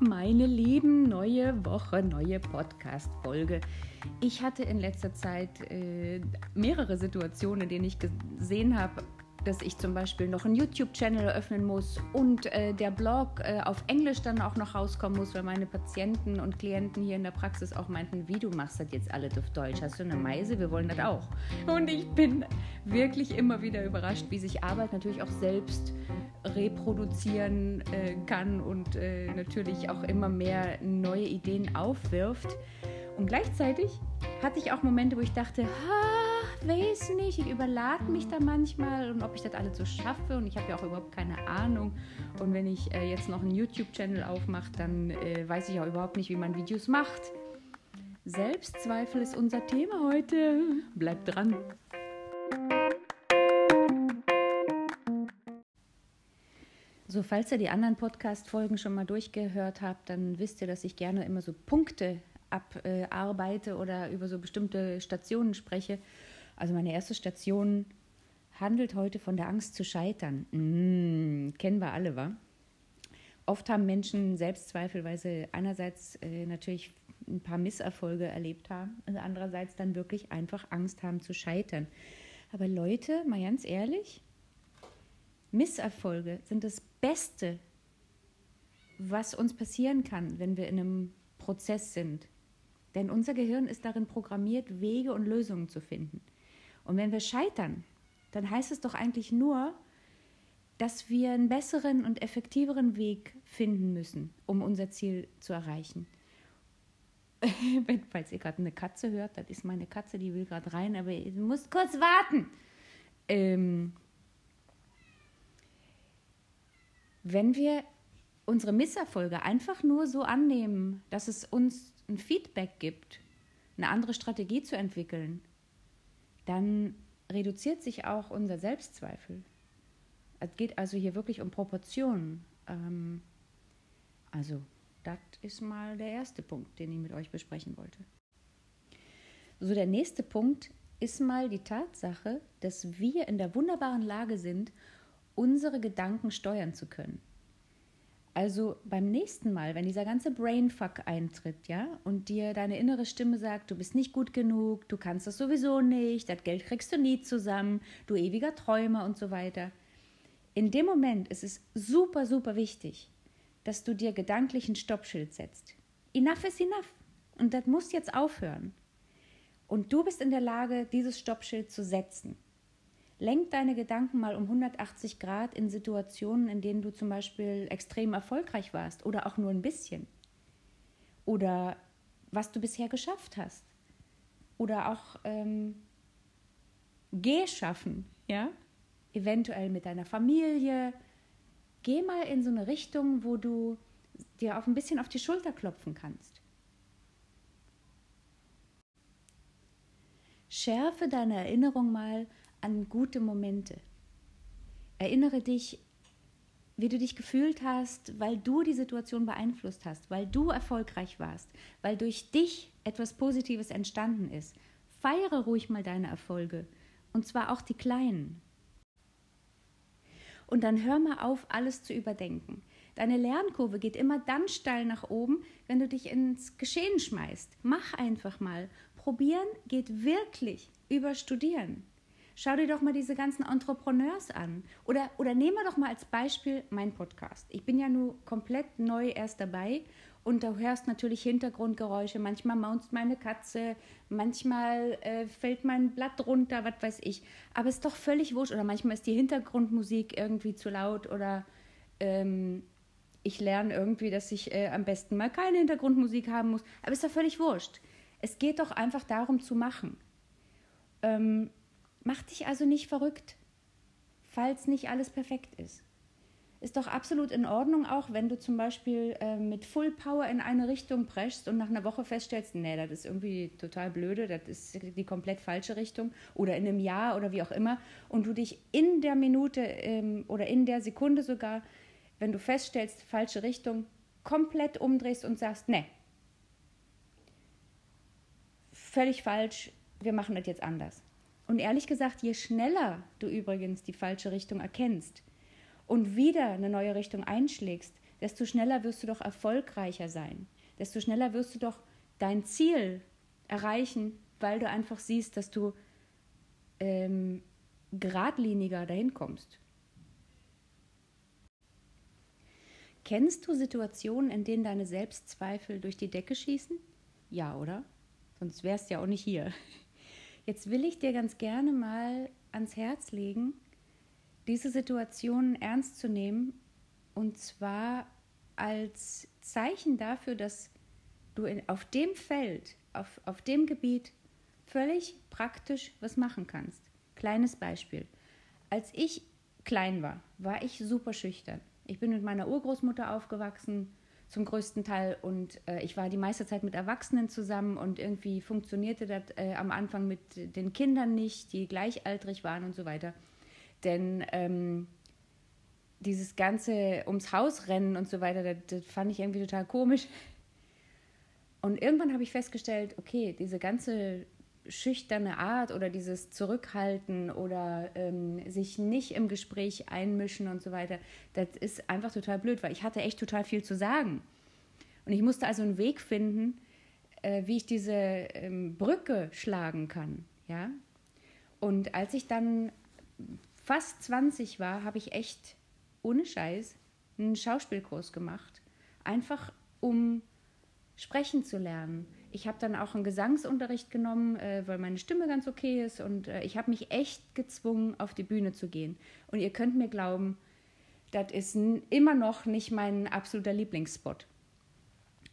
meine Lieben, neue Woche, neue Podcast-Folge. Ich hatte in letzter Zeit äh, mehrere Situationen, in denen ich gesehen habe, dass ich zum Beispiel noch einen YouTube-Channel eröffnen muss und äh, der Blog äh, auf Englisch dann auch noch rauskommen muss, weil meine Patienten und Klienten hier in der Praxis auch meinten, wie du machst das jetzt alles auf Deutsch, hast du eine Meise, wir wollen das auch. Und ich bin wirklich immer wieder überrascht, wie sich Arbeit natürlich auch selbst reproduzieren äh, kann und äh, natürlich auch immer mehr neue Ideen aufwirft. Und gleichzeitig hatte ich auch Momente, wo ich dachte, ha, weiß nicht, ich überlade mich da manchmal und ob ich das alles so schaffe und ich habe ja auch überhaupt keine Ahnung. Und wenn ich äh, jetzt noch einen YouTube-Channel aufmache, dann äh, weiß ich auch überhaupt nicht, wie man Videos macht. Selbstzweifel ist unser Thema heute. Bleibt dran. So, falls ihr die anderen Podcast-Folgen schon mal durchgehört habt, dann wisst ihr, dass ich gerne immer so Punkte abarbeite oder über so bestimmte Stationen spreche. Also meine erste Station handelt heute von der Angst zu scheitern. Mm, kennen wir alle, wa? Oft haben Menschen Selbstzweifel, weil sie einerseits äh, natürlich ein paar Misserfolge erlebt haben und andererseits dann wirklich einfach Angst haben zu scheitern. Aber Leute, mal ganz ehrlich, Misserfolge sind das Beste, was uns passieren kann, wenn wir in einem Prozess sind. Denn unser Gehirn ist darin programmiert, Wege und Lösungen zu finden. Und wenn wir scheitern, dann heißt es doch eigentlich nur, dass wir einen besseren und effektiveren Weg finden müssen, um unser Ziel zu erreichen. Falls ihr gerade eine Katze hört, das ist meine Katze, die will gerade rein, aber ihr müsst kurz warten. Ähm, wenn wir unsere Misserfolge einfach nur so annehmen, dass es uns ein Feedback gibt, eine andere Strategie zu entwickeln, dann reduziert sich auch unser Selbstzweifel. Es geht also hier wirklich um Proportionen. Ähm, also, das ist mal der erste Punkt, den ich mit euch besprechen wollte. So, der nächste Punkt ist mal die Tatsache, dass wir in der wunderbaren Lage sind, unsere Gedanken steuern zu können. Also beim nächsten Mal, wenn dieser ganze Brainfuck eintritt, ja, und dir deine innere Stimme sagt, du bist nicht gut genug, du kannst das sowieso nicht, das Geld kriegst du nie zusammen, du ewiger Träumer und so weiter. In dem Moment ist es super, super wichtig, dass du dir gedanklich ein Stoppschild setzt. Enough is enough. Und das muss jetzt aufhören. Und du bist in der Lage, dieses Stoppschild zu setzen. Lenk deine Gedanken mal um 180 Grad in Situationen, in denen du zum Beispiel extrem erfolgreich warst oder auch nur ein bisschen. Oder was du bisher geschafft hast. Oder auch ähm, Geh schaffen, ja? Eventuell mit deiner Familie. Geh mal in so eine Richtung, wo du dir auch ein bisschen auf die Schulter klopfen kannst. Schärfe deine Erinnerung mal an gute Momente. Erinnere dich, wie du dich gefühlt hast, weil du die Situation beeinflusst hast, weil du erfolgreich warst, weil durch dich etwas Positives entstanden ist. Feiere ruhig mal deine Erfolge und zwar auch die kleinen. Und dann hör mal auf, alles zu überdenken. Deine Lernkurve geht immer dann steil nach oben, wenn du dich ins Geschehen schmeißt. Mach einfach mal. Probieren geht wirklich über Studieren. Schau dir doch mal diese ganzen Entrepreneurs an. Oder, oder nehmen wir doch mal als Beispiel mein Podcast. Ich bin ja nur komplett neu erst dabei und du hörst natürlich Hintergrundgeräusche. Manchmal maunzt meine Katze, manchmal äh, fällt mein Blatt runter, was weiß ich. Aber es ist doch völlig wurscht. Oder manchmal ist die Hintergrundmusik irgendwie zu laut oder ähm, ich lerne irgendwie, dass ich äh, am besten mal keine Hintergrundmusik haben muss. Aber es ist doch völlig wurscht. Es geht doch einfach darum zu machen. Ähm, Mach dich also nicht verrückt, falls nicht alles perfekt ist. Ist doch absolut in Ordnung auch, wenn du zum Beispiel äh, mit Full Power in eine Richtung preschst und nach einer Woche feststellst, nee, das ist irgendwie total blöde, das ist die komplett falsche Richtung oder in einem Jahr oder wie auch immer und du dich in der Minute ähm, oder in der Sekunde sogar, wenn du feststellst, falsche Richtung, komplett umdrehst und sagst, nee, völlig falsch, wir machen das jetzt anders. Und ehrlich gesagt, je schneller du übrigens die falsche Richtung erkennst und wieder eine neue Richtung einschlägst, desto schneller wirst du doch erfolgreicher sein. Desto schneller wirst du doch dein Ziel erreichen, weil du einfach siehst, dass du ähm, geradliniger dahin kommst. Kennst du Situationen, in denen deine Selbstzweifel durch die Decke schießen? Ja, oder? Sonst wärst du ja auch nicht hier. Jetzt will ich dir ganz gerne mal ans Herz legen, diese Situationen ernst zu nehmen und zwar als Zeichen dafür, dass du in, auf dem Feld, auf, auf dem Gebiet völlig praktisch was machen kannst. Kleines Beispiel. Als ich klein war, war ich super schüchtern. Ich bin mit meiner Urgroßmutter aufgewachsen, zum größten Teil, und äh, ich war die meiste Zeit mit Erwachsenen zusammen und irgendwie funktionierte das äh, am Anfang mit den Kindern nicht, die gleichaltrig waren und so weiter. Denn ähm, dieses ganze ums Haus rennen und so weiter, das, das fand ich irgendwie total komisch. Und irgendwann habe ich festgestellt, okay, diese ganze schüchterne Art oder dieses Zurückhalten oder ähm, sich nicht im Gespräch einmischen und so weiter, das ist einfach total blöd, weil ich hatte echt total viel zu sagen. Und ich musste also einen Weg finden, äh, wie ich diese ähm, Brücke schlagen kann. Ja? Und als ich dann fast 20 war, habe ich echt ohne Scheiß einen Schauspielkurs gemacht. Einfach um sprechen zu lernen ich habe dann auch einen Gesangsunterricht genommen, äh, weil meine Stimme ganz okay ist und äh, ich habe mich echt gezwungen, auf die Bühne zu gehen. Und ihr könnt mir glauben, das ist immer noch nicht mein absoluter Lieblingsspot.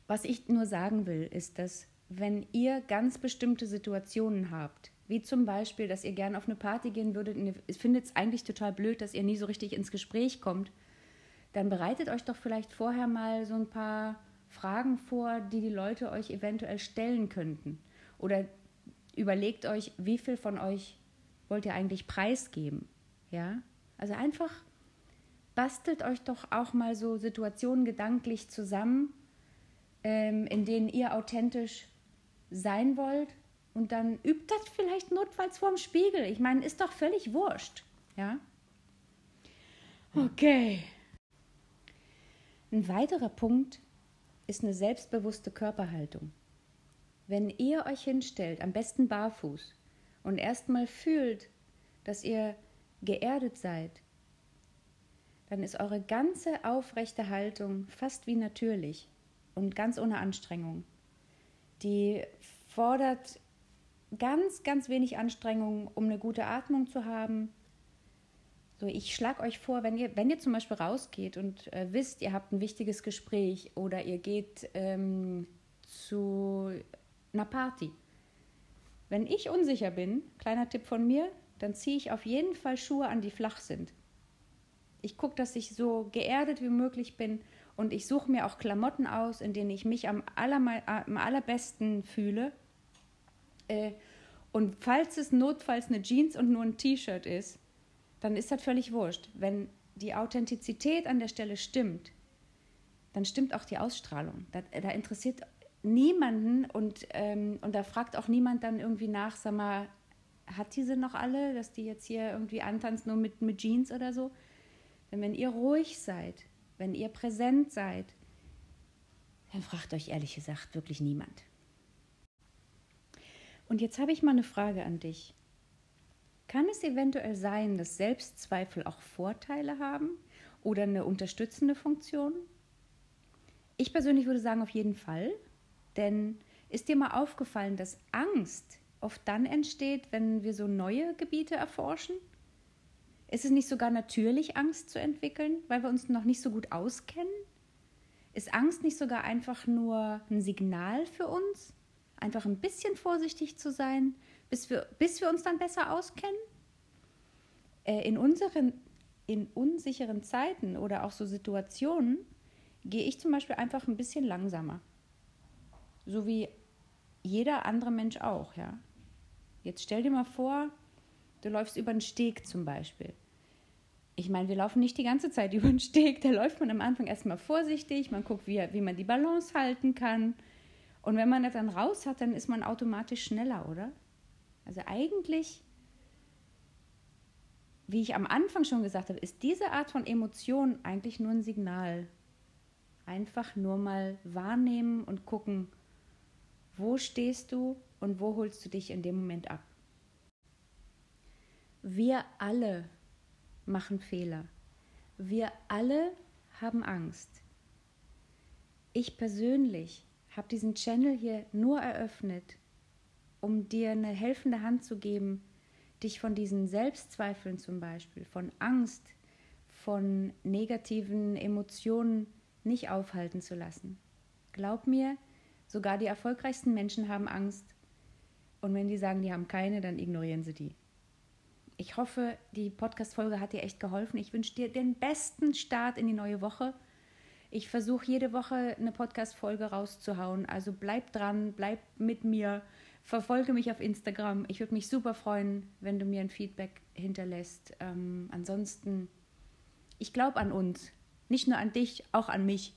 Was ich nur sagen will, ist, dass wenn ihr ganz bestimmte Situationen habt, wie zum Beispiel, dass ihr gerne auf eine Party gehen würdet und ihr findet es eigentlich total blöd, dass ihr nie so richtig ins Gespräch kommt, dann bereitet euch doch vielleicht vorher mal so ein paar Fragen vor, die die Leute euch eventuell stellen könnten. Oder überlegt euch, wie viel von euch wollt ihr eigentlich preisgeben. Ja? Also einfach bastelt euch doch auch mal so Situationen gedanklich zusammen, ähm, in denen ihr authentisch sein wollt. Und dann übt das vielleicht notfalls vorm Spiegel. Ich meine, ist doch völlig wurscht. Ja? Okay. Ein weiterer Punkt ist eine selbstbewusste Körperhaltung. Wenn ihr euch hinstellt, am besten barfuß, und erstmal fühlt, dass ihr geerdet seid, dann ist eure ganze aufrechte Haltung fast wie natürlich und ganz ohne Anstrengung. Die fordert ganz, ganz wenig Anstrengung, um eine gute Atmung zu haben, so, ich schlage euch vor, wenn ihr, wenn ihr zum Beispiel rausgeht und äh, wisst, ihr habt ein wichtiges Gespräch oder ihr geht ähm, zu einer Party. Wenn ich unsicher bin, kleiner Tipp von mir, dann ziehe ich auf jeden Fall Schuhe an, die flach sind. Ich gucke, dass ich so geerdet wie möglich bin und ich suche mir auch Klamotten aus, in denen ich mich am, am allerbesten fühle. Äh, und falls es notfalls eine Jeans und nur ein T-Shirt ist, dann ist das völlig wurscht. Wenn die Authentizität an der Stelle stimmt, dann stimmt auch die Ausstrahlung. Da, da interessiert niemanden und, ähm, und da fragt auch niemand dann irgendwie nach, sag mal, hat diese noch alle, dass die jetzt hier irgendwie antanzt nur mit, mit Jeans oder so? Denn wenn ihr ruhig seid, wenn ihr präsent seid, dann fragt euch ehrlich gesagt wirklich niemand. Und jetzt habe ich mal eine Frage an dich. Kann es eventuell sein, dass Selbstzweifel auch Vorteile haben oder eine unterstützende Funktion? Ich persönlich würde sagen, auf jeden Fall. Denn ist dir mal aufgefallen, dass Angst oft dann entsteht, wenn wir so neue Gebiete erforschen? Ist es nicht sogar natürlich, Angst zu entwickeln, weil wir uns noch nicht so gut auskennen? Ist Angst nicht sogar einfach nur ein Signal für uns, einfach ein bisschen vorsichtig zu sein, bis wir, bis wir uns dann besser auskennen. Äh, in, unseren, in unsicheren Zeiten oder auch so Situationen gehe ich zum Beispiel einfach ein bisschen langsamer. So wie jeder andere Mensch auch, ja. Jetzt stell dir mal vor, du läufst über einen Steg zum Beispiel. Ich meine, wir laufen nicht die ganze Zeit über den Steg. Da läuft man am Anfang erstmal vorsichtig, man guckt, wie, wie man die Balance halten kann. Und wenn man das dann raus hat, dann ist man automatisch schneller, oder? Also eigentlich, wie ich am Anfang schon gesagt habe, ist diese Art von Emotion eigentlich nur ein Signal. Einfach nur mal wahrnehmen und gucken, wo stehst du und wo holst du dich in dem Moment ab. Wir alle machen Fehler. Wir alle haben Angst. Ich persönlich habe diesen Channel hier nur eröffnet, um dir eine helfende Hand zu geben, dich von diesen Selbstzweifeln zum Beispiel, von Angst, von negativen Emotionen nicht aufhalten zu lassen. Glaub mir, sogar die erfolgreichsten Menschen haben Angst. Und wenn die sagen, die haben keine, dann ignorieren sie die. Ich hoffe, die Podcast-Folge hat dir echt geholfen. Ich wünsche dir den besten Start in die neue Woche. Ich versuche jede Woche eine Podcast-Folge rauszuhauen. Also bleib dran, bleib mit mir, verfolge mich auf Instagram. Ich würde mich super freuen, wenn du mir ein Feedback hinterlässt. Ähm, ansonsten ich glaube an uns. Nicht nur an dich, auch an mich.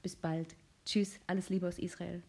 Bis bald. Tschüss, alles Liebe aus Israel.